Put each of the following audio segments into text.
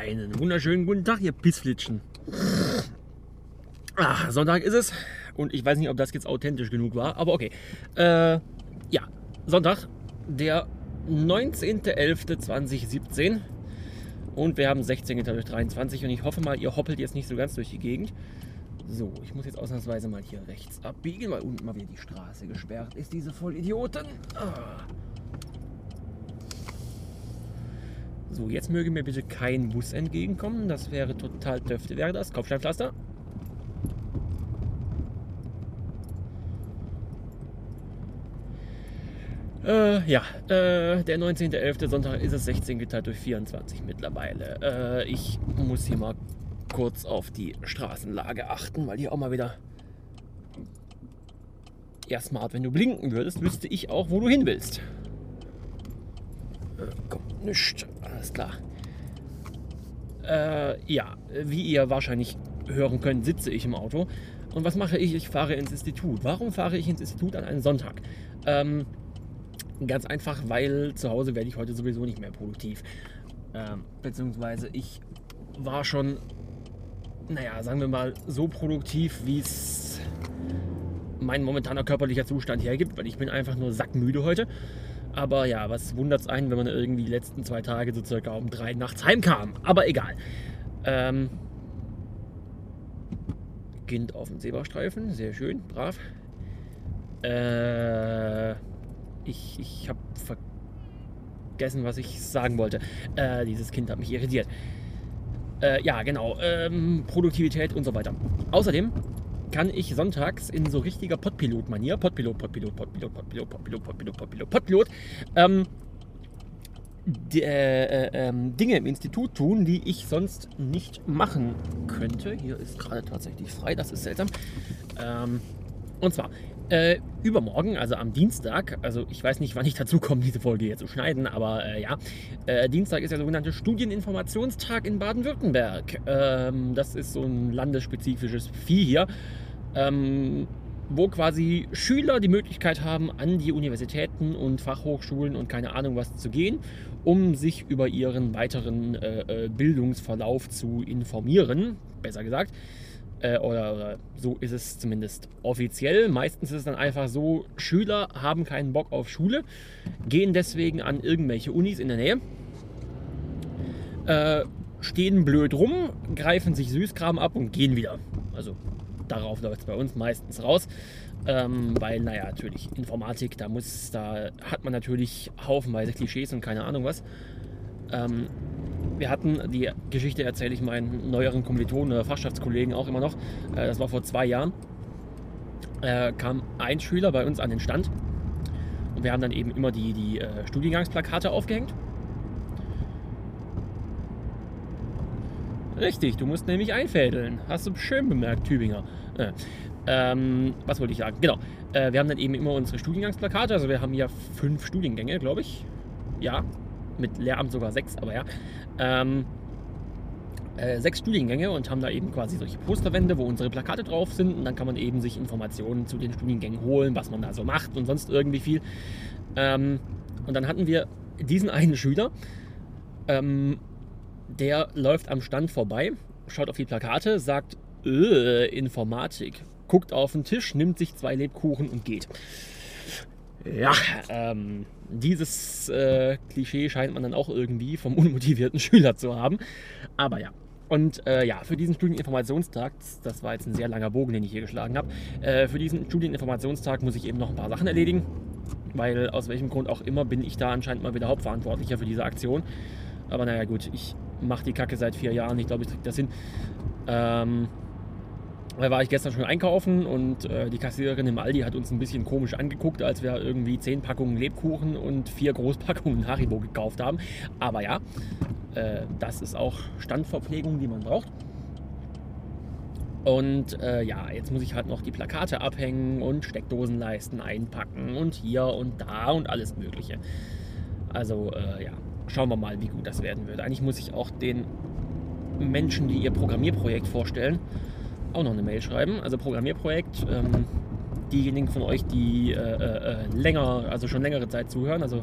Einen wunderschönen guten Tag, ihr Pissflitschen. Ah, Sonntag ist es und ich weiß nicht, ob das jetzt authentisch genug war, aber okay. Äh, ja, Sonntag, der 19.11.2017 und wir haben 16 durch 23 und ich hoffe mal, ihr hoppelt jetzt nicht so ganz durch die Gegend. So, ich muss jetzt ausnahmsweise mal hier rechts abbiegen, weil unten mal wieder die Straße gesperrt ist, diese Vollidioten. Ah. So, jetzt möge mir bitte kein Bus entgegenkommen. Das wäre total döfte, wäre das. Kopfsteinpflaster. Äh, ja, äh, der 19.11. Sonntag ist es 16 geteilt durch 24 mittlerweile. Äh, ich muss hier mal kurz auf die Straßenlage achten, weil hier auch mal wieder. Ja, smart, wenn du blinken würdest, wüsste ich auch, wo du hin willst. Äh, komm, nichts. Alles klar. Äh, ja, wie ihr wahrscheinlich hören könnt, sitze ich im Auto. Und was mache ich? Ich fahre ins Institut. Warum fahre ich ins Institut an einem Sonntag? Ähm, ganz einfach, weil zu Hause werde ich heute sowieso nicht mehr produktiv. Ähm, beziehungsweise ich war schon, naja, sagen wir mal, so produktiv, wie es mein momentaner körperlicher Zustand hergibt, weil ich bin einfach nur sackmüde heute. Aber ja, was wundert es einen, wenn man irgendwie die letzten zwei Tage so circa um drei nachts heimkam. Aber egal. Ähm, kind auf dem Zebrastreifen, sehr schön, brav. Äh, ich ich habe vergessen, was ich sagen wollte. Äh, dieses Kind hat mich irritiert. Äh, ja, genau. Ähm, Produktivität und so weiter. Außerdem kann ich sonntags in so richtiger Podpilot-Manier, Podpilot, Podpilot, Podpilot, Podpilot, Podpilot, Podpilot, Podpilot, Podpilot, ähm, äh, äh, Dinge im Institut tun, die ich sonst nicht machen könnte. Hier ist gerade tatsächlich frei, das ist seltsam. Ähm, und zwar äh, übermorgen, also am Dienstag, also ich weiß nicht, wann ich dazu komme, diese Folge hier zu schneiden, aber äh, ja, äh, Dienstag ist der sogenannte Studieninformationstag in Baden-Württemberg. Ähm, das ist so ein landesspezifisches Vieh hier. Ähm, wo quasi Schüler die Möglichkeit haben, an die Universitäten und Fachhochschulen und keine Ahnung was zu gehen, um sich über ihren weiteren äh, äh Bildungsverlauf zu informieren, besser gesagt. Äh, oder, oder, so ist es zumindest offiziell. Meistens ist es dann einfach so, Schüler haben keinen Bock auf Schule, gehen deswegen an irgendwelche Unis in der Nähe, äh, stehen blöd rum, greifen sich Süßkram ab und gehen wieder. Also darauf läuft es bei uns meistens raus. Ähm, weil, naja, natürlich, Informatik, da muss, da hat man natürlich haufenweise Klischees und keine Ahnung was. Ähm, wir hatten, die Geschichte erzähle ich meinen neueren Kommilitonen oder Fachschaftskollegen auch immer noch, äh, das war vor zwei Jahren, äh, kam ein Schüler bei uns an den Stand und wir haben dann eben immer die, die äh, Studiengangsplakate aufgehängt. Richtig, du musst nämlich einfädeln. Hast du schön bemerkt, Tübinger. Äh, ähm, was wollte ich sagen? Genau. Äh, wir haben dann eben immer unsere Studiengangsplakate. Also wir haben ja fünf Studiengänge, glaube ich. Ja, mit Lehramt sogar sechs, aber ja. Ähm, äh, sechs Studiengänge und haben da eben quasi solche Posterwände, wo unsere Plakate drauf sind. Und dann kann man eben sich Informationen zu den Studiengängen holen, was man da so macht und sonst irgendwie viel. Ähm, und dann hatten wir diesen einen Schüler, ähm, der läuft am Stand vorbei, schaut auf die Plakate, sagt, äh, Informatik, guckt auf den Tisch, nimmt sich zwei Lebkuchen und geht. Ja, ähm, dieses äh, Klischee scheint man dann auch irgendwie vom unmotivierten Schüler zu haben. Aber ja. Und äh, ja, für diesen Studieninformationstag, das war jetzt ein sehr langer Bogen, den ich hier geschlagen habe, äh, für diesen Studieninformationstag muss ich eben noch ein paar Sachen erledigen. Weil aus welchem Grund auch immer bin ich da anscheinend mal wieder Hauptverantwortlicher für diese Aktion. Aber naja, gut, ich mache die Kacke seit vier Jahren. Ich glaube, ich kriege das hin. Ähm, da war ich gestern schon einkaufen und äh, die Kassiererin im Aldi hat uns ein bisschen komisch angeguckt, als wir irgendwie zehn Packungen Lebkuchen und vier Großpackungen Haribo gekauft haben. Aber ja, äh, das ist auch Standverpflegung, die man braucht. Und äh, ja, jetzt muss ich halt noch die Plakate abhängen und Steckdosenleisten einpacken und hier und da und alles Mögliche. Also äh, ja, schauen wir mal, wie gut das werden wird. Eigentlich muss ich auch den Menschen, die ihr Programmierprojekt vorstellen, auch noch eine Mail schreiben. Also Programmierprojekt, ähm, diejenigen von euch, die äh, äh, länger, also schon längere Zeit zuhören, also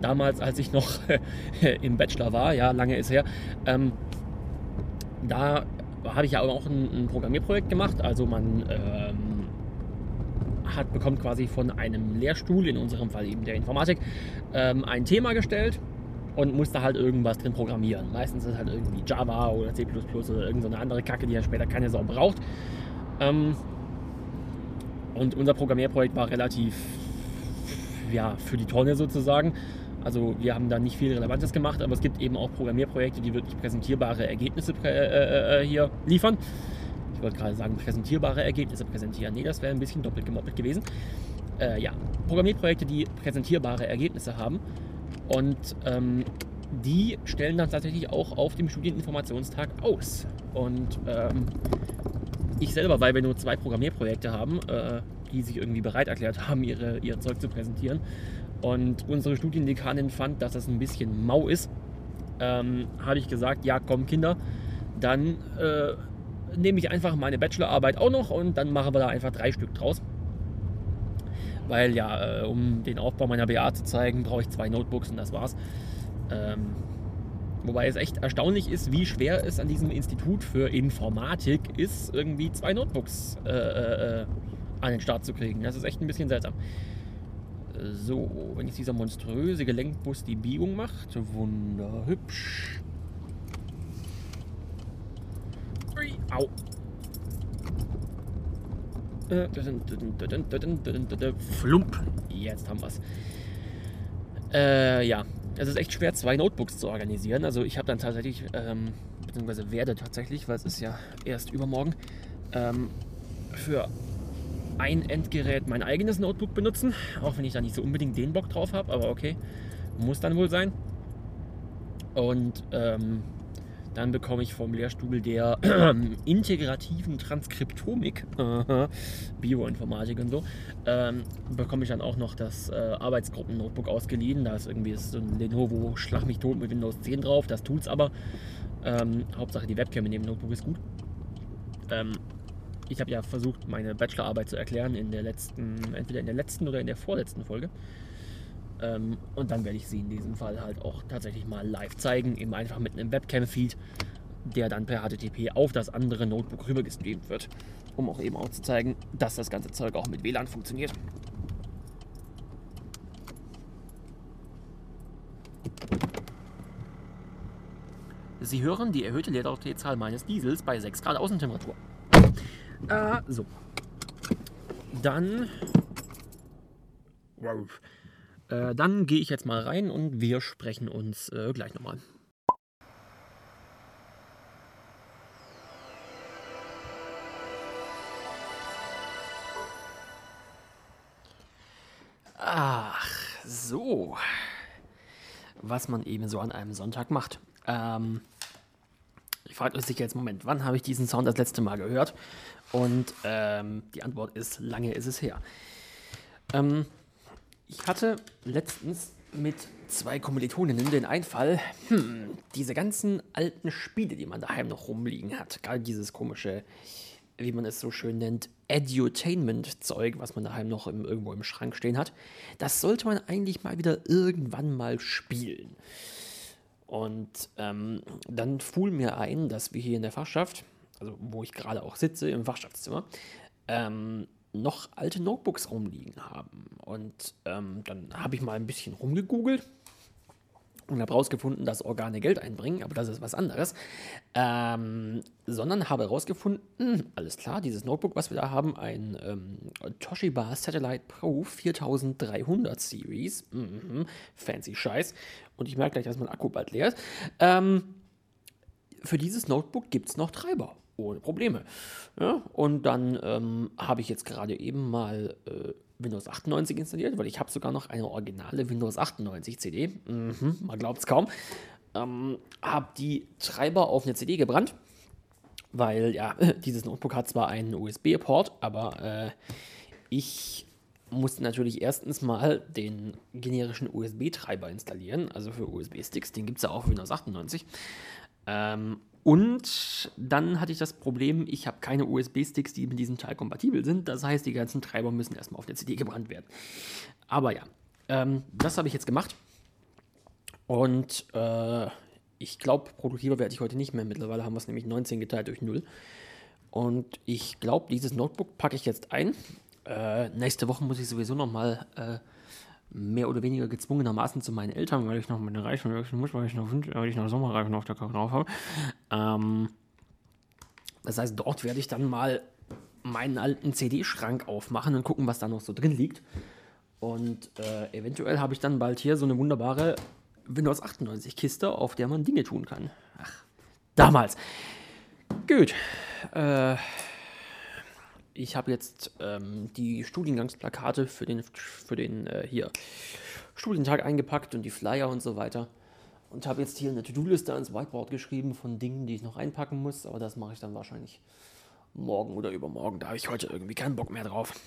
damals, als ich noch im Bachelor war, ja, lange ist her, ähm, da habe ich ja auch ein, ein, Programmierprojekt gemacht. Also man ähm, hat, bekommt quasi von einem Lehrstuhl, in unserem Fall eben der Informatik, ähm, ein Thema gestellt und muss da halt irgendwas drin programmieren. Meistens ist es halt irgendwie Java oder C oder irgendeine andere Kacke, die ja später keine Sau braucht. Ähm, und unser Programmierprojekt war relativ ja, für die Tonne sozusagen. Also wir haben da nicht viel Relevantes gemacht, aber es gibt eben auch Programmierprojekte, die wirklich präsentierbare Ergebnisse äh, äh, äh, hier liefern. Ich wollte gerade sagen, präsentierbare Ergebnisse präsentieren. Nee, das wäre ein bisschen doppelt gemoppelt gewesen. Äh, ja, Programmierprojekte, die präsentierbare Ergebnisse haben. Und ähm, die stellen dann tatsächlich auch auf dem Studieninformationstag aus. Und ähm, ich selber, weil wir nur zwei Programmierprojekte haben, äh, die sich irgendwie bereit erklärt haben, ihre, ihr Zeug zu präsentieren, und unsere Studiendekanin fand, dass das ein bisschen mau ist. Ähm, habe ich gesagt, ja komm Kinder, dann äh, nehme ich einfach meine Bachelorarbeit auch noch und dann machen wir da einfach drei Stück draus. Weil ja, äh, um den Aufbau meiner BA zu zeigen, brauche ich zwei Notebooks und das war's. Ähm, wobei es echt erstaunlich ist, wie schwer es an diesem Institut für Informatik ist, irgendwie zwei Notebooks äh, äh, äh an den Start zu kriegen. Das ist echt ein bisschen seltsam. So, wenn jetzt dieser monströse Gelenkbus die Biegung macht, wunderhübsch. Au. Flump. Jetzt haben wir es. Äh, ja, es ist echt schwer, zwei Notebooks zu organisieren. Also ich habe dann tatsächlich, ähm, beziehungsweise werde tatsächlich, weil es ist ja erst übermorgen, ähm, für ein Endgerät mein eigenes Notebook benutzen, auch wenn ich da nicht so unbedingt den Bock drauf habe, aber okay, muss dann wohl sein. Und ähm, dann bekomme ich vom Lehrstuhl der integrativen Transkriptomik, Bioinformatik und so, ähm, bekomme ich dann auch noch das äh, Arbeitsgruppen-Notebook ausgeliehen. Da ist irgendwie so ein Lenovo Schlag mich tot mit Windows 10 drauf, das tut's aber. Ähm, Hauptsache die Webcam in dem Notebook ist gut. Ähm, ich habe ja versucht, meine Bachelorarbeit zu erklären in der letzten, entweder in der letzten oder in der vorletzten Folge. Ähm, und dann werde ich sie in diesem Fall halt auch tatsächlich mal live zeigen, eben einfach mit einem Webcam-Feed, der dann per HTTP auf das andere Notebook rübergestreamt wird, um auch eben auch zu zeigen, dass das ganze Zeug auch mit WLAN funktioniert. Sie hören die erhöhte Leerlaufzahl meines Diesels bei 6 Grad Außentemperatur. Äh, so. Dann. Äh, dann gehe ich jetzt mal rein und wir sprechen uns äh, gleich nochmal. Ach, so. Was man eben so an einem Sonntag macht. Ähm, ich frage euch jetzt, Moment, wann habe ich diesen Sound das letzte Mal gehört? Und ähm, die Antwort ist, lange ist es her. Ähm, ich hatte letztens mit zwei Kommilitoninnen den Einfall, hm, diese ganzen alten Spiele, die man daheim noch rumliegen hat, gerade dieses komische, wie man es so schön nennt, Edutainment-Zeug, was man daheim noch im, irgendwo im Schrank stehen hat, das sollte man eigentlich mal wieder irgendwann mal spielen. Und ähm, dann fuhl mir ein, dass wir hier in der Fachschaft, also wo ich gerade auch sitze, im Fachschaftszimmer, ähm, noch alte Notebooks rumliegen haben. Und ähm, dann habe ich mal ein bisschen rumgegoogelt und habe herausgefunden, dass Organe Geld einbringen, aber das ist was anderes. Ähm, sondern habe herausgefunden, alles klar, dieses Notebook, was wir da haben, ein ähm, Toshiba Satellite Pro 4300 Series, mhm, fancy Scheiß. Und ich merke gleich, dass mein Akku bald leer ist. Ähm, für dieses Notebook gibt es noch Treiber ohne Probleme. Ja, und dann ähm, habe ich jetzt gerade eben mal äh, Windows 98 installiert, weil ich habe sogar noch eine originale Windows 98 CD. Mhm, man glaubt es kaum. Ähm, habe die Treiber auf eine CD gebrannt, weil ja, dieses Notebook hat zwar einen USB-Port, aber äh, ich musste natürlich erstens mal den generischen USB-Treiber installieren, also für USB-Sticks, den gibt es ja auch für Windows 98. Ähm, und dann hatte ich das Problem, ich habe keine USB-Sticks, die mit diesem Teil kompatibel sind. Das heißt, die ganzen Treiber müssen erstmal auf der CD gebrannt werden. Aber ja, ähm, das habe ich jetzt gemacht. Und äh, ich glaube, produktiver werde ich heute nicht mehr. Mittlerweile haben wir es nämlich 19 geteilt durch 0. Und ich glaube, dieses Notebook packe ich jetzt ein. Äh, nächste Woche muss ich sowieso nochmal äh, mehr oder weniger gezwungenermaßen zu meinen Eltern, weil ich noch meine Reifen wechseln muss, weil ich noch, weil ich noch Sommerreifen auf der Kacke drauf habe. Ähm, das heißt, dort werde ich dann mal meinen alten CD-Schrank aufmachen und gucken, was da noch so drin liegt. Und äh, eventuell habe ich dann bald hier so eine wunderbare Windows 98 Kiste, auf der man Dinge tun kann. Ach, damals. Gut. Äh, ich habe jetzt ähm, die Studiengangsplakate für den, für den äh, hier Studientag eingepackt und die Flyer und so weiter. Und habe jetzt hier eine To-Do-Liste ans Whiteboard geschrieben von Dingen, die ich noch einpacken muss. Aber das mache ich dann wahrscheinlich morgen oder übermorgen. Da habe ich heute irgendwie keinen Bock mehr drauf.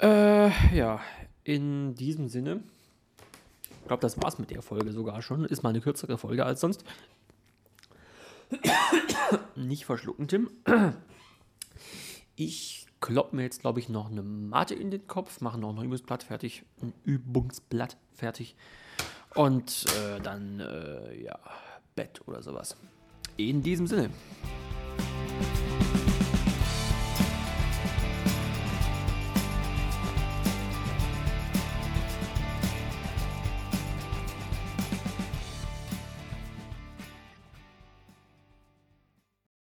Äh, ja, in diesem Sinne. Ich glaube, das war's mit der Folge sogar schon. Ist mal eine kürzere Folge als sonst. Nicht verschlucken, Tim. Ich kloppe mir jetzt, glaube ich, noch eine Mate in den Kopf, mache noch ein Übungsblatt fertig, ein Übungsblatt fertig und äh, dann, äh, ja, Bett oder sowas. In diesem Sinne.